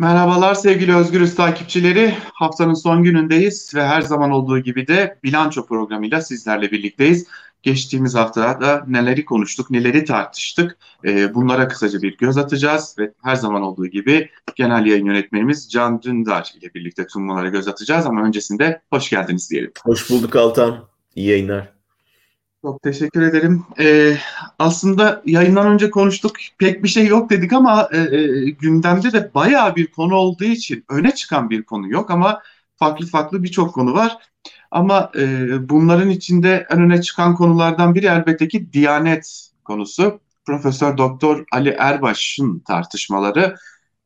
Merhabalar sevgili Özgürüz takipçileri. Haftanın son günündeyiz ve her zaman olduğu gibi de bilanço programıyla sizlerle birlikteyiz. Geçtiğimiz haftada neleri konuştuk, neleri tartıştık e, bunlara kısaca bir göz atacağız ve her zaman olduğu gibi genel yayın yönetmenimiz Can Dündar ile birlikte tüm bunlara göz atacağız ama öncesinde hoş geldiniz diyelim. Hoş bulduk Altan. İyi yayınlar. Çok teşekkür ederim. Ee, aslında yayından önce konuştuk, pek bir şey yok dedik ama e, e, gündemde de bayağı bir konu olduğu için öne çıkan bir konu yok ama farklı farklı birçok konu var. Ama e, bunların içinde en öne çıkan konulardan biri elbette ki Diyanet konusu. Profesör Doktor Ali Erbaş'ın tartışmaları.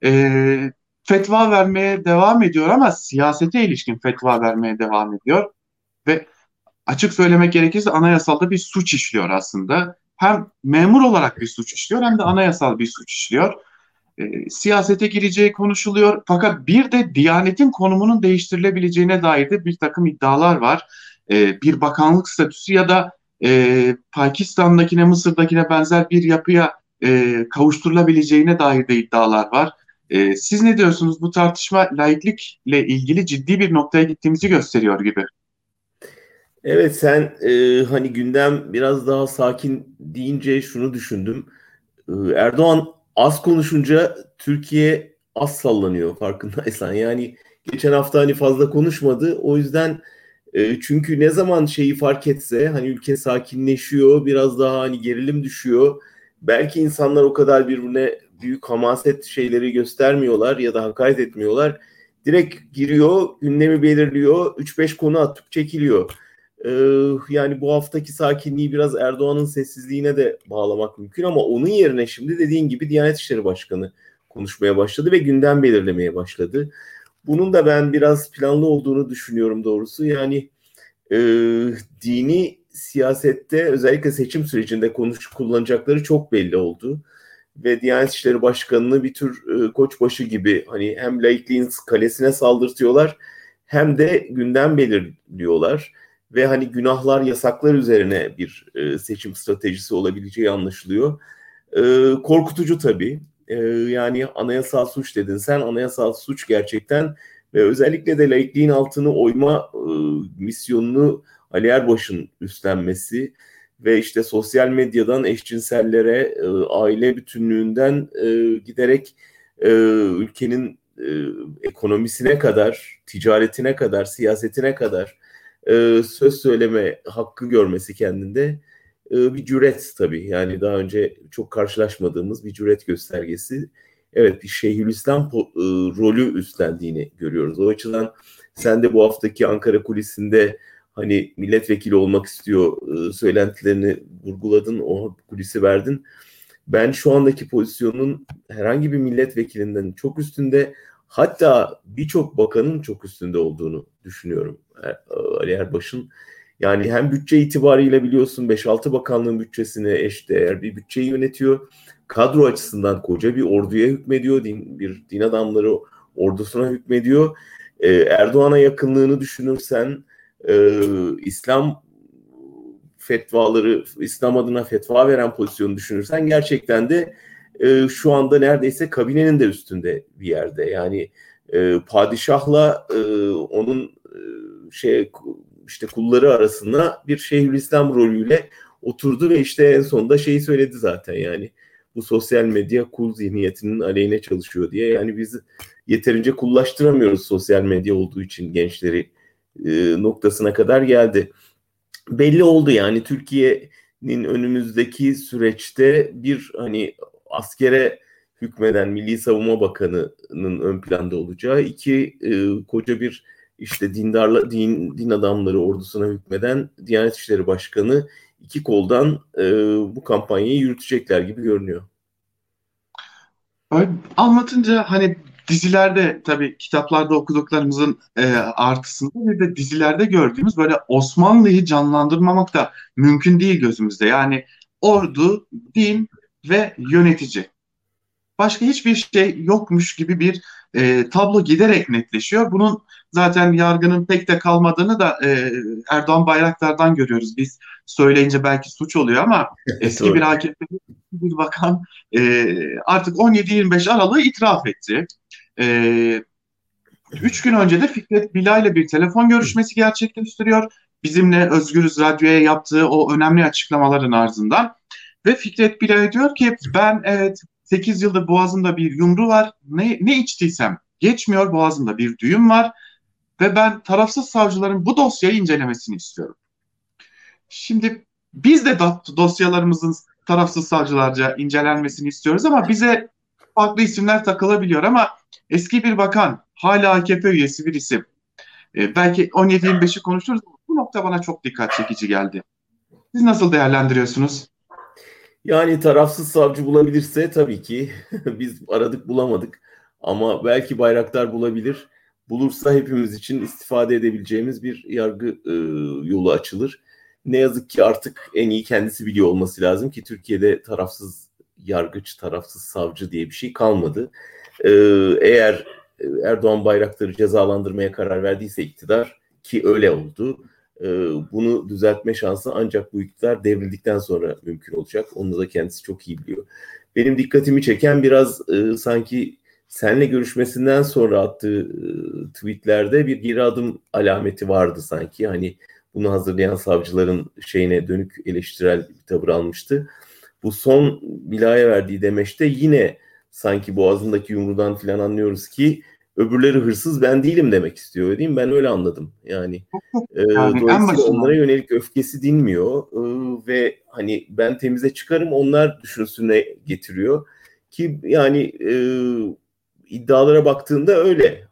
E, fetva vermeye devam ediyor ama siyasete ilişkin fetva vermeye devam ediyor. Ve açık söylemek gerekirse anayasalda bir suç işliyor aslında. Hem memur olarak bir suç işliyor hem de anayasal bir suç işliyor. E, siyasete gireceği konuşuluyor. Fakat bir de Diyanet'in konumunun değiştirilebileceğine dair de bir takım iddialar var. E, bir bakanlık statüsü ya da e, Pakistan'dakine, Mısır'dakine benzer bir yapıya e, kavuşturulabileceğine dair de iddialar var. E, siz ne diyorsunuz? Bu tartışma laiklikle ilgili ciddi bir noktaya gittiğimizi gösteriyor gibi. Evet sen e, hani gündem biraz daha sakin deyince şunu düşündüm. E, Erdoğan az konuşunca Türkiye az sallanıyor farkındaysan. Yani geçen hafta hani fazla konuşmadı. O yüzden e, çünkü ne zaman şeyi fark etse hani ülke sakinleşiyor, biraz daha hani gerilim düşüyor. Belki insanlar o kadar birbirine büyük hamaset şeyleri göstermiyorlar ya da hakaret etmiyorlar. Direkt giriyor, gündemi belirliyor, 3-5 konu atıp çekiliyor. Ee, yani bu haftaki sakinliği biraz Erdoğan'ın sessizliğine de bağlamak mümkün ama onun yerine şimdi dediğin gibi Diyanet İşleri Başkanı konuşmaya başladı ve gündem belirlemeye başladı. Bunun da ben biraz planlı olduğunu düşünüyorum doğrusu. Yani e, dini siyasette özellikle seçim sürecinde konuş kullanacakları çok belli oldu. Ve Diyanet İşleri Başkanı'nı bir tür e, koçbaşı gibi hani hem laikliğin kalesine saldırtıyorlar hem de gündem belirliyorlar ve hani günahlar yasaklar üzerine bir e, seçim stratejisi olabileceği anlaşılıyor. E, korkutucu tabii. E, yani anayasal suç dedin sen anayasal suç gerçekten ve özellikle de laikliğin altını oyma e, misyonunu Ali Erbaş'ın üstlenmesi ve işte sosyal medyadan eşcinsellere, e, aile bütünlüğünden e, giderek e, ülkenin e, ekonomisine kadar, ticaretine kadar, siyasetine kadar e, söz söyleme hakkı görmesi kendinde e, bir cüret tabii. Yani daha önce çok karşılaşmadığımız bir cüret göstergesi. Evet bir Şeyhülislam e, rolü üstlendiğini görüyoruz. O açıdan sen de bu haftaki Ankara kulisinde hani milletvekili olmak istiyor e, söylentilerini vurguladın, o kulisi verdin. Ben şu andaki pozisyonun herhangi bir milletvekilinden çok üstünde hatta birçok bakanın çok üstünde olduğunu düşünüyorum. Ali Erbaş'ın. Yani hem bütçe itibariyle biliyorsun 5-6 bakanlığın bütçesine eş değer bir bütçeyi yönetiyor. Kadro açısından koca bir orduya hükmediyor. Din, bir din adamları ordusuna hükmediyor. Ee, Erdoğan'a yakınlığını düşünürsen e, İslam fetvaları, İslam adına fetva veren pozisyonu düşünürsen gerçekten de e, şu anda neredeyse kabinenin de üstünde bir yerde. Yani e, padişahla e, onun e, şey işte kulları arasında bir Şeyhülislam rolüyle oturdu ve işte en sonunda şeyi söyledi zaten yani bu sosyal medya kul zihniyetinin aleyhine çalışıyor diye. Yani biz yeterince kullaştıramıyoruz sosyal medya olduğu için gençleri e, noktasına kadar geldi. Belli oldu yani Türkiye'nin önümüzdeki süreçte bir hani askere hükmeden Milli Savunma Bakanı'nın ön planda olacağı, iki e, koca bir işte dindarla din din adamları ordusuna hükmeden Diyanet İşleri Başkanı iki koldan e, bu kampanyayı yürütecekler gibi görünüyor. Anlatınca hani dizilerde tabii kitaplarda okuduklarımızın e, artısında bir de dizilerde gördüğümüz böyle Osmanlı'yı canlandırmamak da mümkün değil gözümüzde. Yani ordu, din ve yönetici. Başka hiçbir şey yokmuş gibi bir e, tablo giderek netleşiyor. Bunun zaten yargının pek de kalmadığını da e, Erdoğan Bayraktar'dan görüyoruz. Biz söyleyince belki suç oluyor ama eski bir AKP bir bakan e, artık 17-25 Aralık'ı itiraf etti. E, üç gün önce de Fikret Bila ile bir telefon görüşmesi gerçekleştiriyor. Bizimle Özgürüz Radyo'ya yaptığı o önemli açıklamaların ardından. Ve Fikret Bila diyor ki ben evet 8 yıldır boğazımda bir yumru var. Ne, ne içtiysem geçmiyor boğazımda bir düğüm var. Ve ben tarafsız savcıların bu dosyayı incelemesini istiyorum. Şimdi biz de dosyalarımızın tarafsız savcılarca incelenmesini istiyoruz ama bize farklı isimler takılabiliyor ama eski bir bakan, hala AKP üyesi bir isim. E, belki 17-25'i konuşuruz bu nokta bana çok dikkat çekici geldi. Siz nasıl değerlendiriyorsunuz? Yani tarafsız savcı bulabilirse tabii ki biz aradık bulamadık. Ama belki Bayraktar bulabilir. Bulursa hepimiz için istifade edebileceğimiz bir yargı e, yolu açılır. Ne yazık ki artık en iyi kendisi biliyor olması lazım ki Türkiye'de tarafsız yargıç, tarafsız savcı diye bir şey kalmadı. Ee, eğer Erdoğan Bayraktar'ı cezalandırmaya karar verdiyse iktidar ki öyle oldu. E, bunu düzeltme şansı ancak bu iktidar devrildikten sonra mümkün olacak. Onu da kendisi çok iyi biliyor. Benim dikkatimi çeken biraz e, sanki senle görüşmesinden sonra attığı e, tweetlerde bir geri adım alameti vardı sanki. Hani bunu hazırlayan savcıların şeyine dönük eleştirel bir tavır almıştı. Bu son bilaya verdiği demeçte yine sanki boğazındaki yumrudan filan anlıyoruz ki öbürleri hırsız ben değilim demek istiyor değil mi? Ben öyle anladım. Yani, e, yani dolayısıyla onlara yönelik öfkesi dinmiyor e, ve hani ben temize çıkarım onlar düşünsüne getiriyor ki yani e, iddialara baktığında öyle.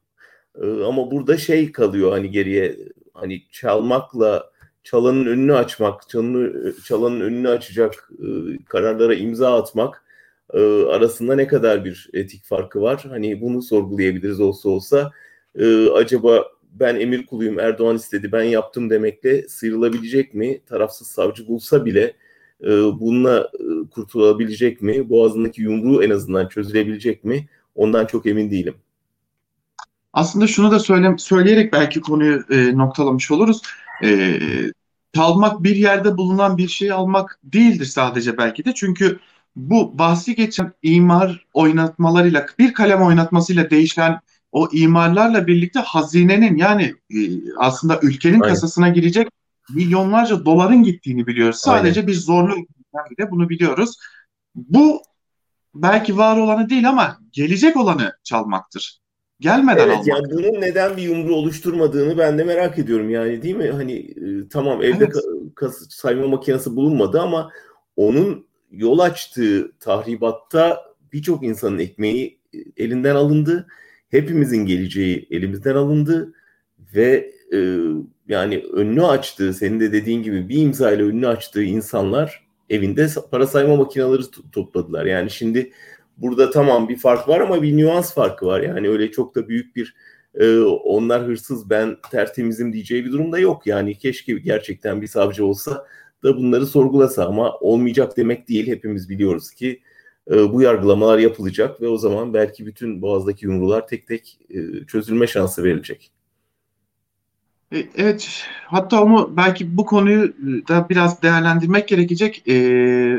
E, ama burada şey kalıyor hani geriye hani çalmakla çalanın önünü açmak, çalanın, çalanın önünü açacak e, kararlara imza atmak e, arasında ne kadar bir etik farkı var? Hani bunu sorgulayabiliriz olsa olsa. E, acaba ben emir kuluyum, Erdoğan istedi, ben yaptım demekle sıyrılabilecek mi? Tarafsız savcı bulsa bile e, bununla e, kurtulabilecek mi? Boğazındaki yumruğu en azından çözülebilecek mi? Ondan çok emin değilim. Aslında şunu da söyle, söyleyerek belki konuyu e, noktalamış oluruz. E, kalmak bir yerde bulunan bir şey almak değildir sadece belki de. Çünkü bu bahsi geçen imar oynatmalarıyla bir kalem oynatmasıyla değişen o imarlarla birlikte hazinenin yani e, aslında ülkenin Aynen. kasasına girecek milyonlarca doların gittiğini biliyoruz. Sadece Aynen. bir zorlu bile bunu biliyoruz. Bu belki var olanı değil ama gelecek olanı çalmaktır. Gelmeden evet, almak. Yani bunun neden bir yumru oluşturmadığını ben de merak ediyorum yani değil mi? Hani e, tamam evde evet. kas, sayma makinesi bulunmadı ama onun yol açtığı tahribatta birçok insanın ekmeği e, elinden alındı. Hepimizin geleceği elimizden alındı ve e, yani önünü açtığı, senin de dediğin gibi bir imza ile önünü açtığı insanlar evinde para sayma makineleri topladılar. Yani şimdi burada tamam bir fark var ama bir nüans farkı var. Yani öyle çok da büyük bir e, onlar hırsız ben tertemizim diyeceği bir durumda yok. Yani keşke gerçekten bir savcı olsa da bunları sorgulasa ama olmayacak demek değil. Hepimiz biliyoruz ki e, bu yargılamalar yapılacak ve o zaman belki bütün boğazdaki yumrular tek tek e, çözülme şansı verilecek. E, evet, hatta onu belki bu konuyu da biraz değerlendirmek gerekecek. Ee,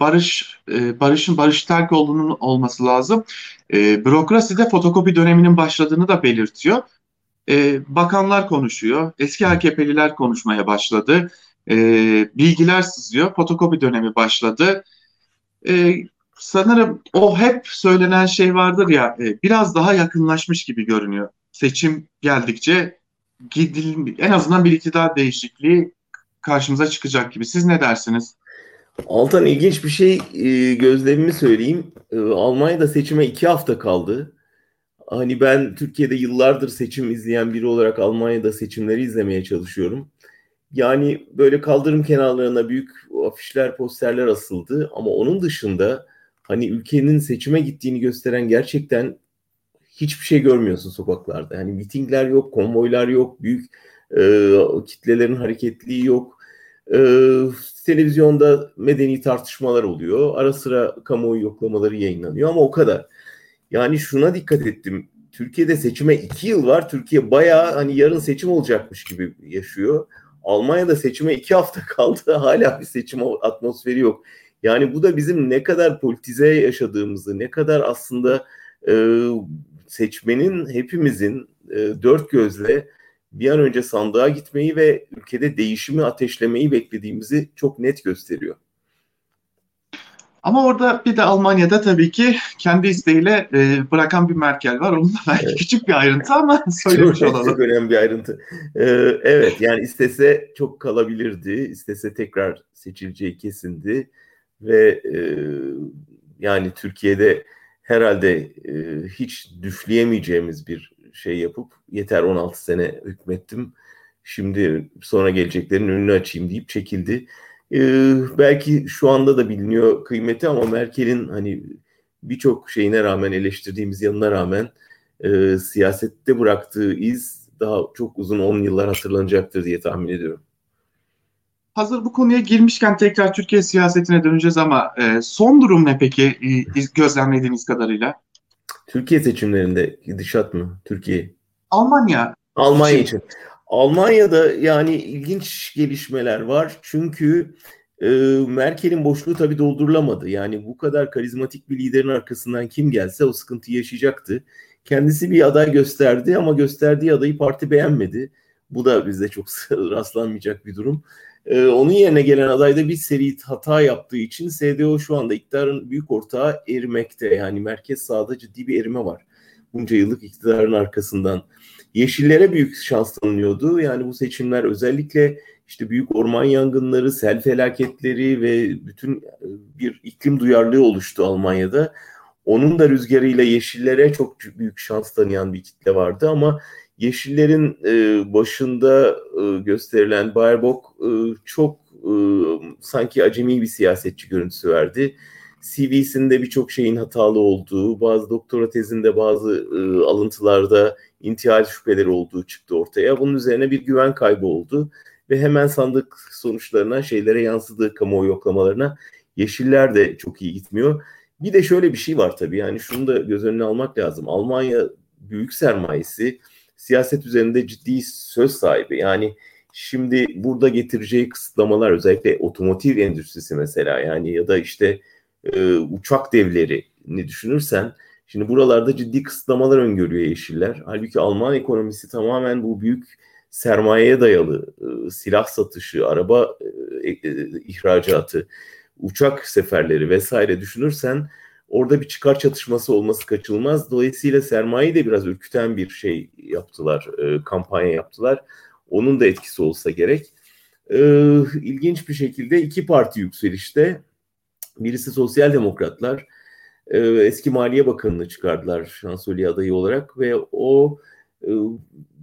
barış, e, barışın barış terk olduğunun olması lazım. E, bürokraside fotokopi döneminin başladığını da belirtiyor. E, bakanlar konuşuyor, eski AKP'liler konuşmaya başladı e, bilgiler sızıyor. Fotokopi dönemi başladı. E, sanırım o hep söylenen şey vardır ya e, biraz daha yakınlaşmış gibi görünüyor. Seçim geldikçe gidil, en azından bir iktidar değişikliği karşımıza çıkacak gibi. Siz ne dersiniz? Altan ilginç bir şey e, gözlemimi söyleyeyim. E, Almanya'da seçime iki hafta kaldı. Hani ben Türkiye'de yıllardır seçim izleyen biri olarak Almanya'da seçimleri izlemeye çalışıyorum. Yani böyle kaldırım kenarlarına büyük afişler, posterler asıldı ama onun dışında hani ülkenin seçime gittiğini gösteren gerçekten hiçbir şey görmüyorsun sokaklarda. Yani mitingler yok, konvoylar yok, büyük e, kitlelerin hareketliği yok. E, televizyonda medeni tartışmalar oluyor. Ara sıra kamuoyu yoklamaları yayınlanıyor ama o kadar. Yani şuna dikkat ettim. Türkiye'de seçime iki yıl var. Türkiye bayağı hani yarın seçim olacakmış gibi yaşıyor. Almanya'da seçime iki hafta kaldı. Hala bir seçim atmosferi yok. Yani bu da bizim ne kadar politize yaşadığımızı, ne kadar aslında e, seçmenin hepimizin e, dört gözle bir an önce sandığa gitmeyi ve ülkede değişimi ateşlemeyi beklediğimizi çok net gösteriyor. Ama orada bir de Almanya'da tabii ki kendi isteğiyle e, bırakan bir Merkel var. Onun da belki evet. küçük bir ayrıntı ama söylemiş çok, olalım. Çok önemli bir ayrıntı. Ee, evet yani istese çok kalabilirdi. İstese tekrar seçileceği kesindi. Ve e, yani Türkiye'de herhalde e, hiç düşleyemeyeceğimiz bir şey yapıp yeter 16 sene hükmettim. Şimdi sonra geleceklerin önünü açayım deyip çekildi. Ee, belki şu anda da biliniyor kıymeti ama Merkel'in hani birçok şeyine rağmen eleştirdiğimiz yanına rağmen e, siyasette bıraktığı iz daha çok uzun 10 yıllar hatırlanacaktır diye tahmin ediyorum. Hazır bu konuya girmişken tekrar Türkiye siyasetine döneceğiz ama e, son durum ne peki e, gözlemlediğiniz kadarıyla? Türkiye seçimlerinde gidişat mı? Türkiye. Almanya. Almanya için. Almanya'da yani ilginç gelişmeler var. Çünkü e, Merkel'in boşluğu tabii doldurulamadı. Yani bu kadar karizmatik bir liderin arkasından kim gelse o sıkıntı yaşayacaktı. Kendisi bir aday gösterdi ama gösterdiği adayı parti beğenmedi. Bu da bizde çok rastlanmayacak bir durum. Ee, onun yerine gelen aday da bir seri hata yaptığı için SDO şu anda iktidarın büyük ortağı erimekte. Yani merkez sağda ciddi bir erime var. Bunca yıllık iktidarın arkasından. Yeşillere büyük şans tanınıyordu. Yani bu seçimler özellikle işte büyük orman yangınları, sel felaketleri ve bütün e, bir iklim duyarlılığı oluştu Almanya'da. Onun da rüzgarıyla yeşillere çok büyük şans tanıyan bir kitle vardı ama Yeşillerin e, başında e, gösterilen Baerbock çok sanki acemi bir siyasetçi görüntüsü verdi. CV'sinde birçok şeyin hatalı olduğu, bazı doktora tezinde bazı alıntılarda intihal şüpheleri olduğu çıktı ortaya. Bunun üzerine bir güven kaybı oldu ve hemen sandık sonuçlarına şeylere yansıdığı kamuoyu yoklamalarına Yeşiller de çok iyi gitmiyor. Bir de şöyle bir şey var tabii yani şunu da göz önüne almak lazım. Almanya büyük sermayesi siyaset üzerinde ciddi söz sahibi. Yani şimdi burada getireceği kısıtlamalar özellikle otomotiv endüstrisi mesela yani ya da işte e, uçak devlerini düşünürsen şimdi buralarda ciddi kısıtlamalar öngörüyor yeşiller. Halbuki Alman ekonomisi tamamen bu büyük sermayeye dayalı e, silah satışı, araba e, e, ihracatı, uçak seferleri vesaire düşünürsen orada bir çıkar çatışması olması kaçınılmaz. Dolayısıyla sermayeyi de biraz ürküten bir şey yaptılar, kampanya yaptılar. Onun da etkisi olsa gerek. E, ilginç bir şekilde iki parti yükselişte. Birisi Sosyal Demokratlar, e, eski Maliye Bakanı'nı çıkardılar şansölye adayı olarak ve o e,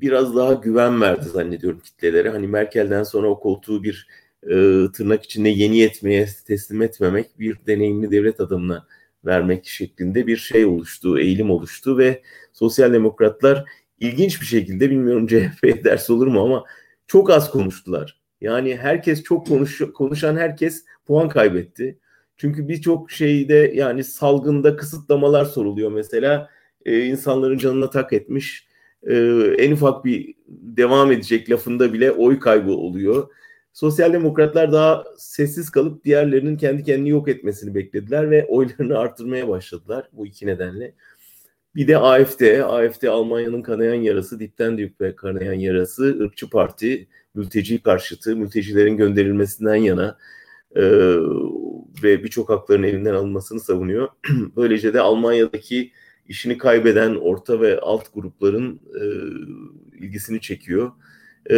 biraz daha güven verdi zannediyorum kitlelere. Hani Merkel'den sonra o koltuğu bir e, tırnak içinde yeni etmeye teslim etmemek bir deneyimli devlet adamına vermek şeklinde bir şey oluştu, eğilim oluştu ve sosyal demokratlar ilginç bir şekilde bilmiyorum CHP ders olur mu ama çok az konuştular. Yani herkes çok konuş, konuşan herkes puan kaybetti. Çünkü birçok şeyde yani salgında kısıtlamalar soruluyor mesela. Ee, insanların canına tak etmiş. Ee, en ufak bir devam edecek lafında bile oy kaybı oluyor. Sosyal demokratlar daha sessiz kalıp diğerlerinin kendi kendini yok etmesini beklediler ve oylarını artırmaya başladılar bu iki nedenle. Bir de AFD, AFD Almanya'nın kanayan yarası, dipten dibe kanayan yarası, ırkçı parti, mülteci karşıtı, mültecilerin gönderilmesinden yana e, ve birçok hakların elinden alınmasını savunuyor. Böylece de Almanya'daki işini kaybeden orta ve alt grupların e, ilgisini çekiyor. E,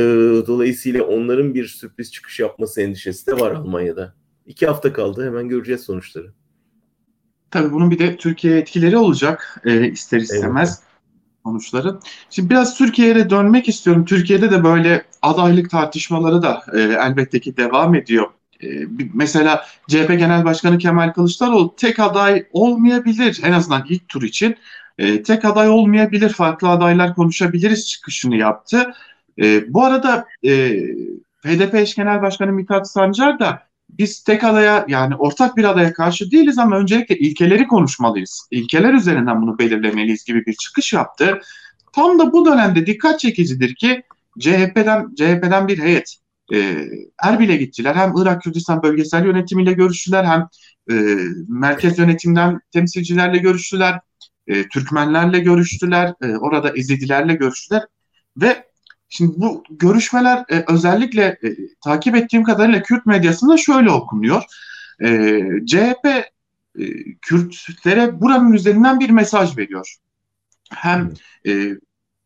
dolayısıyla onların bir sürpriz çıkış yapması endişesi de var Almanya'da. İki hafta kaldı hemen göreceğiz sonuçları. Tabii bunun bir de Türkiye etkileri olacak e, ister istemez evet. sonuçları. Şimdi biraz Türkiye'ye dönmek istiyorum. Türkiye'de de böyle adaylık tartışmaları da e, elbette ki devam ediyor. E, mesela CHP Genel Başkanı Kemal Kılıçdaroğlu tek aday olmayabilir en azından ilk tur için. E, tek aday olmayabilir, farklı adaylar konuşabiliriz çıkışını yaptı. E, bu arada e, HDP eş genel başkanı Mithat Sancar da biz tek adaya yani ortak bir adaya karşı değiliz ama öncelikle ilkeleri konuşmalıyız. İlkeler üzerinden bunu belirlemeliyiz gibi bir çıkış yaptı. Tam da bu dönemde dikkat çekicidir ki CHP'den CHP'den bir heyet e, Erbil'e gittiler. Hem Irak Kürdistan bölgesel yönetimiyle görüştüler hem e, merkez yönetimden temsilcilerle görüştüler. e, Türkmenlerle görüştüler, e, orada Ezidilerle görüştüler ve şimdi bu görüşmeler e, özellikle e, takip ettiğim kadarıyla Kürt medyasında şöyle okunuyor. E, CHP e, Kürtlere buranın üzerinden bir mesaj veriyor. Hem e,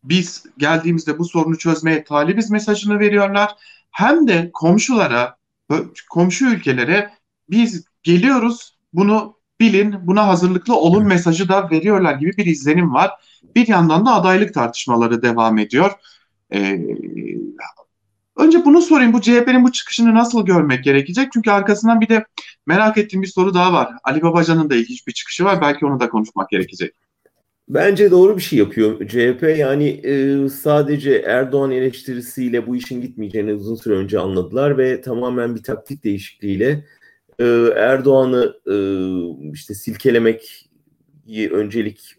biz geldiğimizde bu sorunu çözmeye talibiz mesajını veriyorlar. Hem de komşulara, komşu ülkelere biz geliyoruz bunu bilin, buna hazırlıklı olun mesajı da veriyorlar gibi bir izlenim var. Bir yandan da adaylık tartışmaları devam ediyor. Ee, önce bunu sorayım. Bu CHP'nin bu çıkışını nasıl görmek gerekecek? Çünkü arkasından bir de merak ettiğim bir soru daha var. Ali Babacan'ın da ilginç bir çıkışı var. Belki onu da konuşmak gerekecek. Bence doğru bir şey yapıyor CHP. Yani e, sadece Erdoğan eleştirisiyle bu işin gitmeyeceğini uzun süre önce anladılar ve tamamen bir taktik değişikliğiyle e, Erdoğan'ı e, işte silkelemek öncelik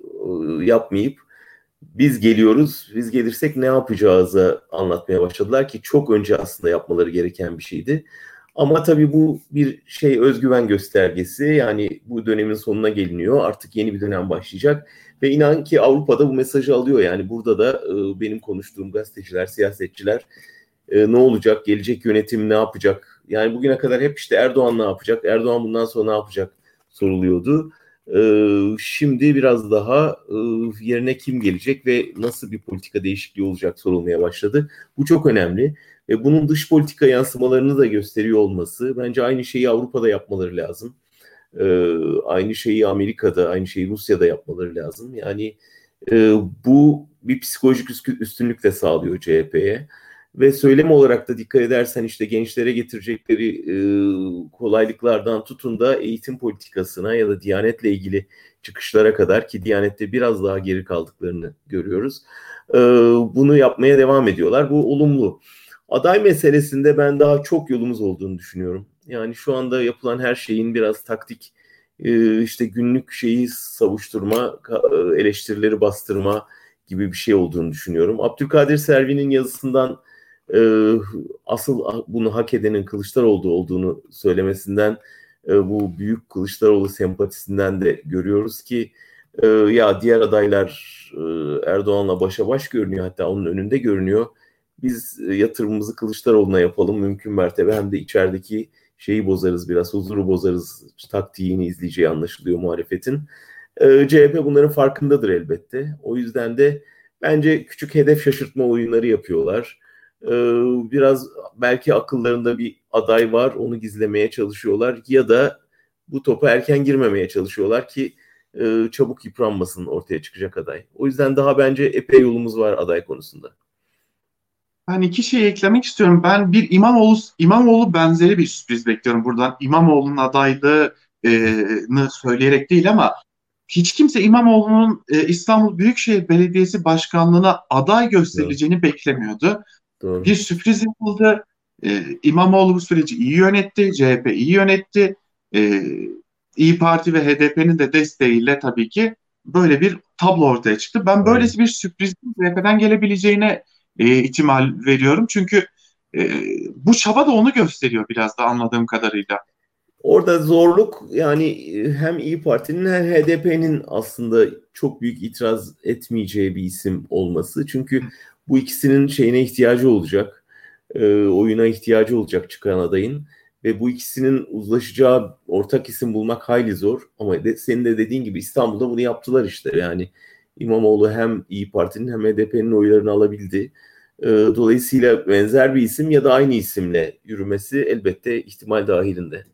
e, yapmayıp biz geliyoruz, biz gelirsek ne yapacağızı anlatmaya başladılar ki çok önce aslında yapmaları gereken bir şeydi. Ama tabii bu bir şey özgüven göstergesi. Yani bu dönemin sonuna geliniyor. Artık yeni bir dönem başlayacak. Ve inan ki Avrupa'da bu mesajı alıyor. Yani burada da e, benim konuştuğum gazeteciler, siyasetçiler e, ne olacak, gelecek yönetim ne yapacak? Yani bugüne kadar hep işte Erdoğan ne yapacak, Erdoğan bundan sonra ne yapacak soruluyordu. E, şimdi biraz daha e, yerine kim gelecek ve nasıl bir politika değişikliği olacak sorulmaya başladı. Bu çok önemli ve bunun dış politika yansımalarını da gösteriyor olması bence aynı şeyi Avrupa'da yapmaları lazım. Ee, aynı şeyi Amerika'da, aynı şeyi Rusya'da yapmaları lazım. Yani e, bu bir psikolojik üstünlük de sağlıyor CHP'ye. Ve söylem olarak da dikkat edersen işte gençlere getirecekleri e, kolaylıklardan tutun da eğitim politikasına ya da Diyanet'le ilgili çıkışlara kadar ki Diyanet'te biraz daha geri kaldıklarını görüyoruz. E, bunu yapmaya devam ediyorlar. Bu olumlu. Aday meselesinde ben daha çok yolumuz olduğunu düşünüyorum. Yani şu anda yapılan her şeyin biraz taktik e, işte günlük şeyi savuşturma, e, eleştirileri bastırma gibi bir şey olduğunu düşünüyorum. Abdülkadir Selvi'nin yazısından e, asıl bunu hak edenin Kılıçdaroğlu olduğunu söylemesinden bu büyük Kılıçdaroğlu sempatisinden de görüyoruz ki ya diğer adaylar Erdoğan'la başa baş görünüyor hatta onun önünde görünüyor. Biz yatırımımızı Kılıçdaroğlu'na yapalım mümkün mertebe hem de içerideki şeyi bozarız biraz, huzuru bozarız taktiğini izleyeceği anlaşılıyor muhalefetin. E, CHP bunların farkındadır elbette. O yüzden de bence küçük hedef şaşırtma oyunları yapıyorlar. E, biraz belki akıllarında bir aday var, onu gizlemeye çalışıyorlar ya da bu topa erken girmemeye çalışıyorlar ki e, çabuk yıpranmasın ortaya çıkacak aday. O yüzden daha bence epey yolumuz var aday konusunda. Ben iki şey eklemek istiyorum. Ben bir İmamoğlu, İmamoğlu benzeri bir sürpriz bekliyorum buradan. İmamoğlu'nun adaylığını söyleyerek değil ama hiç kimse İmamoğlu'nun e, İstanbul Büyükşehir Belediyesi Başkanlığı'na aday gösterileceğini Doğru. beklemiyordu. Doğru. Bir sürpriz yapıldı. E, İmamoğlu bu süreci iyi yönetti. CHP iyi yönetti. E, İyi Parti ve HDP'nin de desteğiyle tabii ki böyle bir tablo ortaya çıktı. Ben böylesi bir sürprizin CHP'den gelebileceğine e, ihtimal veriyorum. Çünkü e, bu çaba da onu gösteriyor biraz da anladığım kadarıyla. Orada zorluk yani e, hem İyi Parti'nin hem HDP'nin aslında çok büyük itiraz etmeyeceği bir isim olması. Çünkü bu ikisinin şeyine ihtiyacı olacak. E, oyuna ihtiyacı olacak çıkan adayın. Ve bu ikisinin uzlaşacağı ortak isim bulmak hayli zor. Ama de, senin de dediğin gibi İstanbul'da bunu yaptılar işte. Yani İmamoğlu hem İyi Parti'nin hem HDP'nin oylarını alabildi. Ee, dolayısıyla benzer bir isim ya da aynı isimle yürümesi elbette ihtimal dahilinde.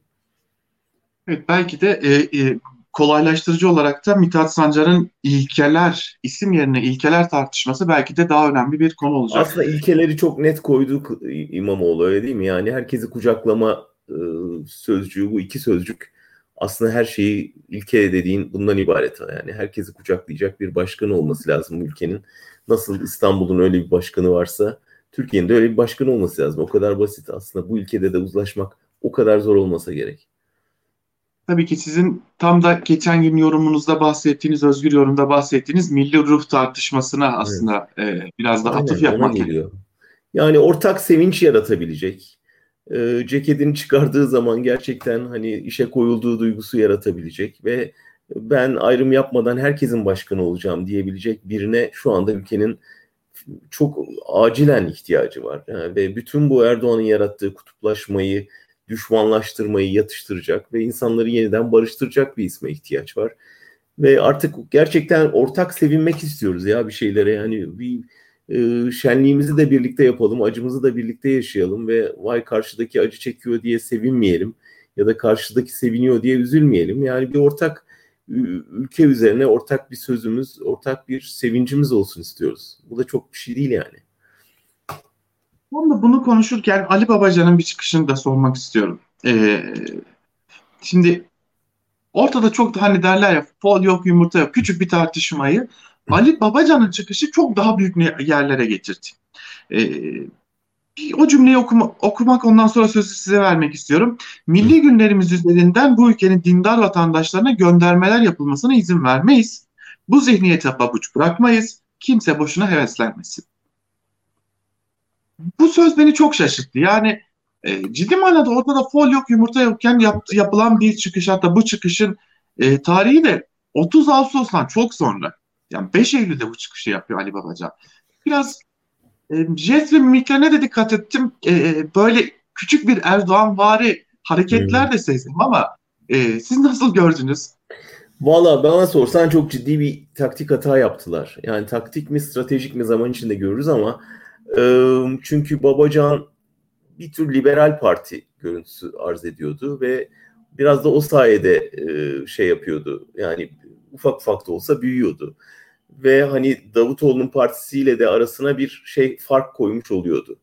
Evet, belki de e, e, kolaylaştırıcı olarak da Mithat Sancar'ın ilkeler, isim yerine ilkeler tartışması belki de daha önemli bir konu olacak. Aslında ilkeleri çok net koyduk İmamoğlu öyle değil mi? Yani herkesi kucaklama e, sözcüğü bu iki sözcük aslında her şeyi ilke dediğin bundan ibaret. Yani herkesi kucaklayacak bir başkan olması lazım ülkenin. Nasıl İstanbul'un öyle bir başkanı varsa Türkiye'nin de öyle bir başkan olması lazım. O kadar basit aslında. Bu ülkede de uzlaşmak o kadar zor olmasa gerek. Tabii ki sizin tam da geçen gün yorumunuzda bahsettiğiniz, özgür yorumda bahsettiğiniz milli ruh tartışmasına aslında evet. e, biraz da atıf yapmak geliyor. Yani ortak sevinç yaratabilecek, e, ceketini çıkardığı zaman gerçekten hani işe koyulduğu duygusu yaratabilecek ve ben ayrım yapmadan herkesin başkanı olacağım diyebilecek birine şu anda ülkenin çok acilen ihtiyacı var. Yani ve bütün bu Erdoğan'ın yarattığı kutuplaşmayı, düşmanlaştırmayı yatıştıracak ve insanları yeniden barıştıracak bir isme ihtiyaç var. Ve artık gerçekten ortak sevinmek istiyoruz ya bir şeylere. Yani bir e, şenliğimizi de birlikte yapalım, acımızı da birlikte yaşayalım ve vay karşıdaki acı çekiyor diye sevinmeyelim ya da karşıdaki seviniyor diye üzülmeyelim. Yani bir ortak ülke üzerine ortak bir sözümüz, ortak bir sevincimiz olsun istiyoruz. Bu da çok bir şey değil yani. Tam bunu konuşurken Ali Babacan'ın bir çıkışını da sormak istiyorum. Ee, şimdi ortada çok da hani derler ya fol yok yumurta yok küçük bir tartışmayı Ali Babacan'ın çıkışı çok daha büyük yerlere getirdi. Ee, o cümleyi okuma, okumak ondan sonra sözü size vermek istiyorum. Milli günlerimiz üzerinden bu ülkenin dindar vatandaşlarına göndermeler yapılmasına izin vermeyiz. Bu zihniyete pabuç bırakmayız. Kimse boşuna heveslenmesin. Bu söz beni çok şaşırttı. Yani e, ciddi manada ortada fol yok yumurta yokken yap, yapılan bir çıkış hatta bu çıkışın e, tarihi de 30 Ağustos'tan çok sonra. Yani 5 Eylül'de bu çıkışı yapıyor Ali Babacan. Biraz e, jest ve mimiklerine de dikkat ettim. E, e, böyle küçük bir Erdoğan vari hareketler de sezdim ama e, siz nasıl gördünüz? Valla bana sorsan çok ciddi bir taktik hata yaptılar. Yani taktik mi stratejik mi zaman içinde görürüz ama e, çünkü Babacan bir tür liberal parti görüntüsü arz ediyordu ve biraz da o sayede e, şey yapıyordu. Yani ufak ufak da olsa büyüyordu ve hani Davutoğlu'nun partisiyle de arasına bir şey fark koymuş oluyordu.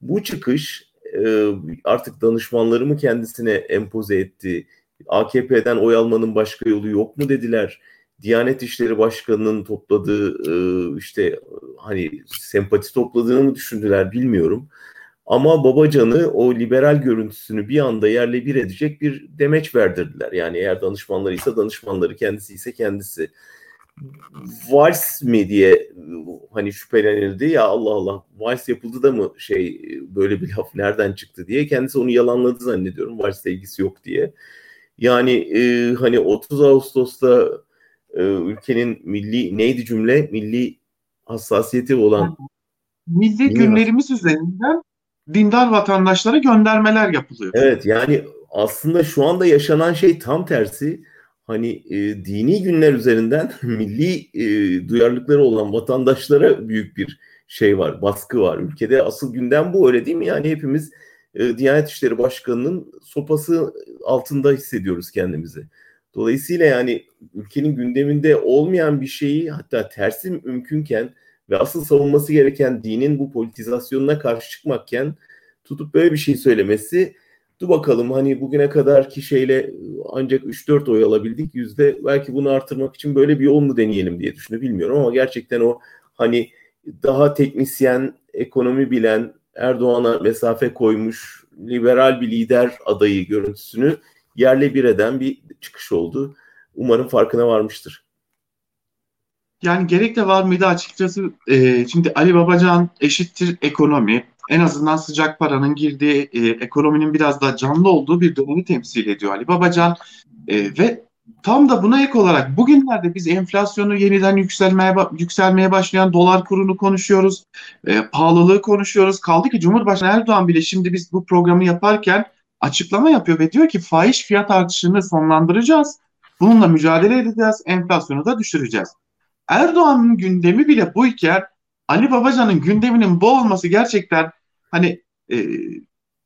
Bu çıkış e, artık danışmanları mı kendisine empoze etti? AKP'den oy almanın başka yolu yok mu dediler? Diyanet İşleri Başkanı'nın topladığı e, işte hani sempati topladığını mı düşündüler bilmiyorum. Ama Babacan'ı o liberal görüntüsünü bir anda yerle bir edecek bir demeç verdirdiler. Yani eğer danışmanları ise danışmanları, kendisi ise kendisi vals mi diye hani şüphelenildi ya Allah Allah vals yapıldı da mı şey böyle bir laf nereden çıktı diye kendisi onu yalanladı zannediyorum valsle ilgisi yok diye. Yani e, hani 30 Ağustos'ta e, ülkenin milli neydi cümle milli hassasiyeti olan milli günlerimiz üzerinden dindar vatandaşlara göndermeler yapılıyor. Evet yani aslında şu anda yaşanan şey tam tersi hani e, dini günler üzerinden milli e, duyarlılıkları olan vatandaşlara büyük bir şey var, baskı var. Ülkede asıl gündem bu öyle değil mi? Yani hepimiz e, Diyanet İşleri Başkanı'nın sopası altında hissediyoruz kendimizi. Dolayısıyla yani ülkenin gündeminde olmayan bir şeyi hatta tersi mümkünken ve asıl savunması gereken dinin bu politizasyonuna karşı çıkmakken tutup böyle bir şey söylemesi Dur bakalım hani bugüne kadar ki şeyle ancak 3-4 oy alabildik yüzde belki bunu artırmak için böyle bir yol mu deneyelim diye düşündüm bilmiyorum ama gerçekten o hani daha teknisyen, ekonomi bilen, Erdoğan'a mesafe koymuş liberal bir lider adayı görüntüsünü yerle bir eden bir çıkış oldu. Umarım farkına varmıştır. Yani gerek de var mıydı açıkçası. E, şimdi Ali Babacan eşittir ekonomi, en azından sıcak paranın girdiği e, ekonominin biraz daha canlı olduğu bir dönemi temsil ediyor Ali Babacan. E, ve tam da buna ek olarak bugünlerde biz enflasyonu yeniden yükselmeye yükselmeye başlayan dolar kurunu konuşuyoruz. E, pahalılığı konuşuyoruz. Kaldı ki Cumhurbaşkanı Erdoğan bile şimdi biz bu programı yaparken açıklama yapıyor ve diyor ki faiz fiyat artışını sonlandıracağız. Bununla mücadele edeceğiz. Enflasyonu da düşüreceğiz. Erdoğan'ın gündemi bile buyken Ali Babacan'ın gündeminin bu olması gerçekten hani e,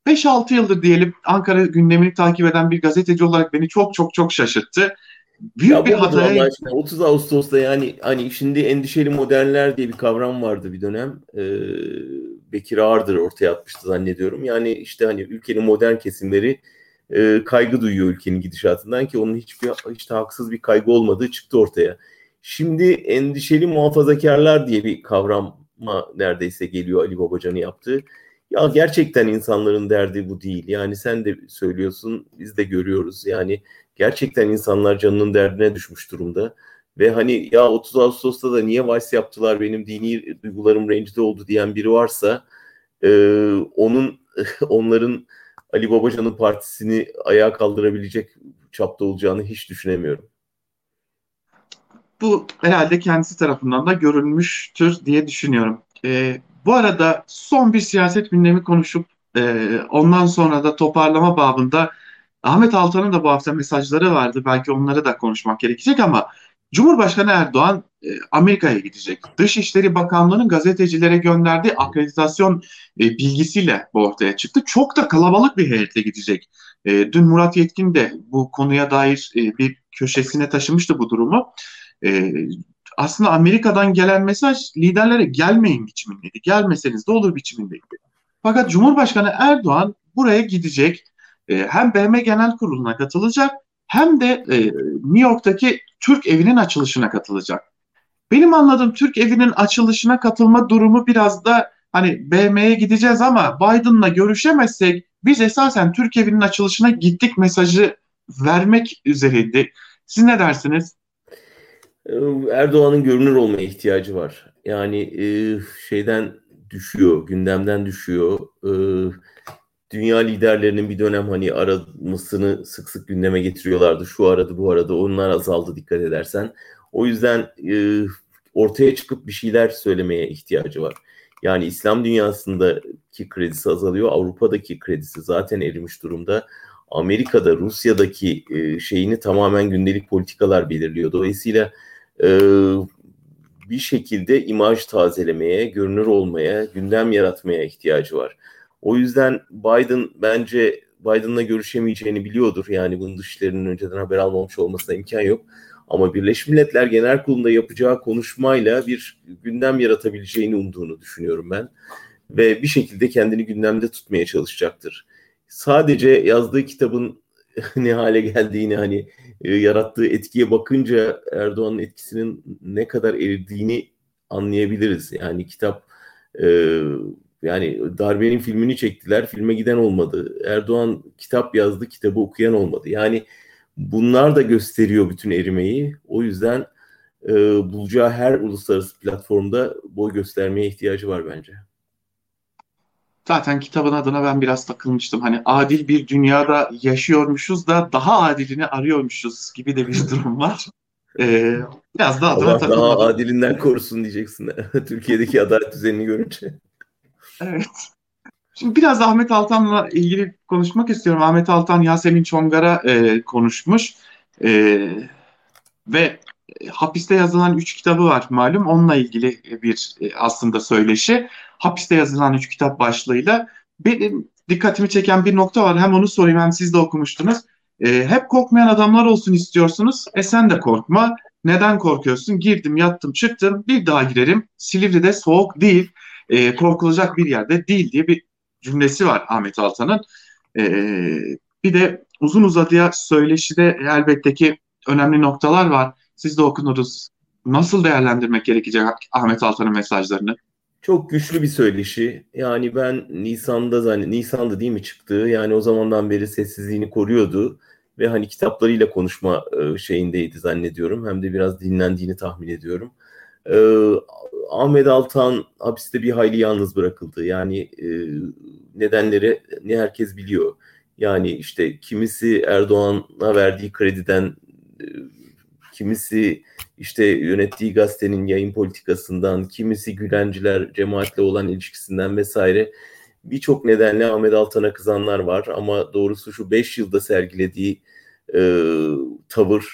5-6 yıldır diyelim Ankara gündemini takip eden bir gazeteci olarak beni çok çok çok şaşırttı. Büyük ya bir hataya... 30 Ağustos'ta yani hani şimdi endişeli modernler diye bir kavram vardı bir dönem. Ee, Bekir Ağırdır ortaya atmıştı zannediyorum. Yani işte hani ülkenin modern kesimleri e, kaygı duyuyor ülkenin gidişatından ki onun hiçbir hiç de haksız bir kaygı olmadığı çıktı ortaya. Şimdi endişeli muhafazakarlar diye bir kavrama neredeyse geliyor Ali Babacan'ı yaptığı. Ya gerçekten insanların derdi bu değil. Yani sen de söylüyorsun, biz de görüyoruz. Yani gerçekten insanlar canının derdine düşmüş durumda. Ve hani ya 30 Ağustos'ta da niye vals yaptılar benim dini duygularım rencide oldu diyen biri varsa e, onun onların Ali Babacan'ın partisini ayağa kaldırabilecek çapta olacağını hiç düşünemiyorum. Bu herhalde kendisi tarafından da görülmüştür diye düşünüyorum. E, bu arada son bir siyaset gündemi konuşup e, ondan sonra da toparlama babında Ahmet Altan'ın da bu hafta mesajları vardı. Belki onları da konuşmak gerekecek ama Cumhurbaşkanı Erdoğan e, Amerika'ya gidecek. Dışişleri Bakanlığı'nın gazetecilere gönderdiği akreditasyon e, bilgisiyle bu ortaya çıktı. Çok da kalabalık bir heyetle gidecek. E, dün Murat Yetkin de bu konuya dair bir köşesine taşımıştı bu durumu. Aslında Amerika'dan gelen mesaj liderlere gelmeyin biçimindeydi. Gelmeseniz de olur biçimindeydi. Fakat Cumhurbaşkanı Erdoğan buraya gidecek. Hem BM Genel Kurulu'na katılacak hem de New York'taki Türk evinin açılışına katılacak. Benim anladığım Türk evinin açılışına katılma durumu biraz da hani BM'ye gideceğiz ama Biden'la görüşemezsek biz esasen Türk evinin açılışına gittik mesajı vermek üzereydi. Siz ne dersiniz? Ee, Erdoğan'ın görünür olmaya ihtiyacı var. Yani e, şeyden düşüyor, gündemden düşüyor. E, dünya liderlerinin bir dönem hani aramasını sık sık gündeme getiriyorlardı. Şu aradı, bu aradı. Onlar azaldı dikkat edersen. O yüzden e, ortaya çıkıp bir şeyler söylemeye ihtiyacı var. Yani İslam dünyasındaki kredisi azalıyor. Avrupa'daki kredisi zaten erimiş durumda. Amerika'da, Rusya'daki e, şeyini tamamen gündelik politikalar belirliyor. Dolayısıyla e, bir şekilde imaj tazelemeye, görünür olmaya, gündem yaratmaya ihtiyacı var. O yüzden Biden bence Biden'la görüşemeyeceğini biliyordur. Yani bunun dışlarının önceden haber almamış olmasına imkan yok. Ama Birleşmiş Milletler Genel Kurulu'nda yapacağı konuşmayla bir gündem yaratabileceğini umduğunu düşünüyorum ben. Ve bir şekilde kendini gündemde tutmaya çalışacaktır. Sadece yazdığı kitabın ne hale geldiğini hani e, yarattığı etkiye bakınca Erdoğan'ın etkisinin ne kadar eridiğini anlayabiliriz. Yani kitap e, yani darbenin filmini çektiler, filme giden olmadı. Erdoğan kitap yazdı, kitabı okuyan olmadı. Yani bunlar da gösteriyor bütün erimeyi. O yüzden e, bulacağı her uluslararası platformda boy göstermeye ihtiyacı var bence. Zaten kitabın adına ben biraz takılmıştım. Hani adil bir dünyada yaşıyormuşuz da daha adilini arıyormuşuz gibi de bir durum var. Ee, biraz da adına Allah daha adilinden korusun diyeceksin. Türkiye'deki adalet düzenini görünce. Evet. Şimdi biraz Ahmet Altan'la ilgili konuşmak istiyorum. Ahmet Altan Yasemin Çongar'a e, konuşmuş e, ve hapiste yazılan üç kitabı var malum. Onunla ilgili bir e, aslında söyleşi. Hapiste yazılan üç kitap başlığıyla benim dikkatimi çeken bir nokta var. Hem onu sorayım hem siz de okumuştunuz. E, hep korkmayan adamlar olsun istiyorsunuz. E sen de korkma. Neden korkuyorsun? Girdim, yattım, çıktım. Bir daha girerim. Silivri'de soğuk değil e, korkulacak bir yerde değil diye bir cümlesi var Ahmet Altan'ın. E, bir de uzun uzadıya söyleşide elbette ki önemli noktalar var. Siz de okunuruz. Nasıl değerlendirmek gerekecek Ahmet Altan'ın mesajlarını? Çok güçlü bir söyleşi. Yani ben Nisan'da zannet, Nisan'da değil mi çıktığı yani o zamandan beri sessizliğini koruyordu ve hani kitaplarıyla konuşma e, şeyindeydi zannediyorum. Hem de biraz dinlendiğini tahmin ediyorum. Ee, Ahmet Altan hapiste bir hayli yalnız bırakıldı. Yani e, nedenleri ne herkes biliyor. Yani işte kimisi Erdoğan'a verdiği krediden, e, kimisi işte yönettiği gazetenin yayın politikasından, kimisi Gülenciler cemaatle olan ilişkisinden vesaire birçok nedenle Ahmet Altan'a kızanlar var. Ama doğrusu şu 5 yılda sergilediği e, tavır,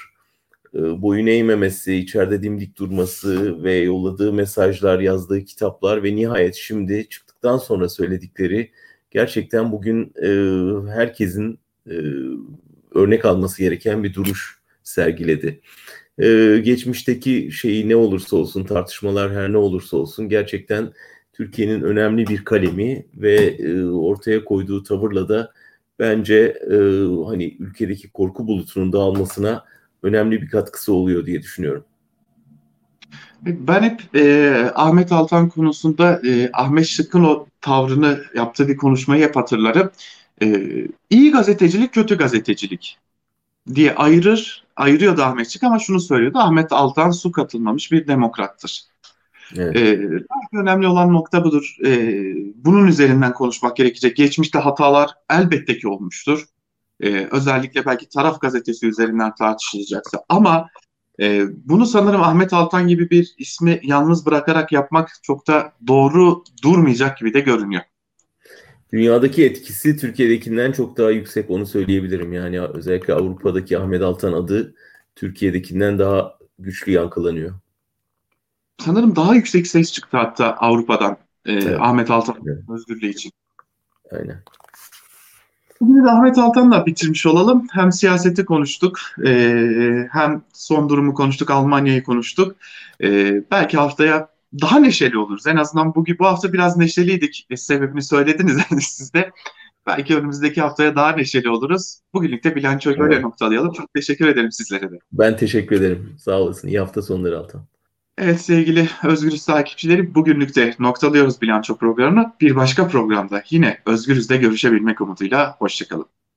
e, boyun eğmemesi, içeride dimdik durması ve yolladığı mesajlar, yazdığı kitaplar ve nihayet şimdi çıktıktan sonra söyledikleri gerçekten bugün e, herkesin e, örnek alması gereken bir duruş sergiledi. E, geçmişteki şeyi ne olursa olsun, tartışmalar her ne olursa olsun gerçekten Türkiye'nin önemli bir kalemi ve e, ortaya koyduğu tavırla da bence e, hani ülkedeki korku bulutunun dağılmasına önemli bir katkısı oluyor diye düşünüyorum. Ben hep e, Ahmet Altan konusunda e, Ahmet Şık'ın o tavrını yaptığı bir konuşmayı hep hatırlarım. E, iyi gazetecilik, kötü gazetecilik diye ayırır, ayırıyordu Ahmet Şık ama şunu söylüyordu. Ahmet Altan su katılmamış bir demokrattır. Evet. E, önemli olan nokta budur. E, bunun üzerinden konuşmak gerekecek. Geçmişte hatalar elbette ki olmuştur e, özellikle belki taraf gazetesi üzerinden tartışılacaksa ama E, bunu sanırım Ahmet Altan gibi bir ismi yalnız bırakarak yapmak çok da doğru durmayacak gibi de görünüyor. Dünyadaki etkisi Türkiye'dekinden çok daha yüksek onu söyleyebilirim. Yani özellikle Avrupa'daki Ahmet Altan adı Türkiye'dekinden daha güçlü yankılanıyor. Sanırım daha yüksek ses çıktı hatta Avrupa'dan e, evet. Ahmet Altan evet. özgürlüğü için. Aynen. Bugün de Ahmet Altan'la bitirmiş olalım. Hem siyaseti konuştuk, e, hem son durumu konuştuk, Almanya'yı konuştuk. E, belki haftaya daha neşeli oluruz. En azından bugün bu hafta biraz neşeliydik. E, sebebini söylediniz siz de. Belki önümüzdeki haftaya daha neşeli oluruz. Bugünlük de bilançoyu böyle evet. noktalayalım. Çok teşekkür ederim sizlere de. Ben teşekkür ederim. Sağ olasın. İyi hafta sonları Altan. Evet sevgili Özgürüz takipçileri bugünlük de noktalıyoruz bilanço programını. Bir başka programda yine Özgürüz'de görüşebilmek umuduyla. Hoşçakalın.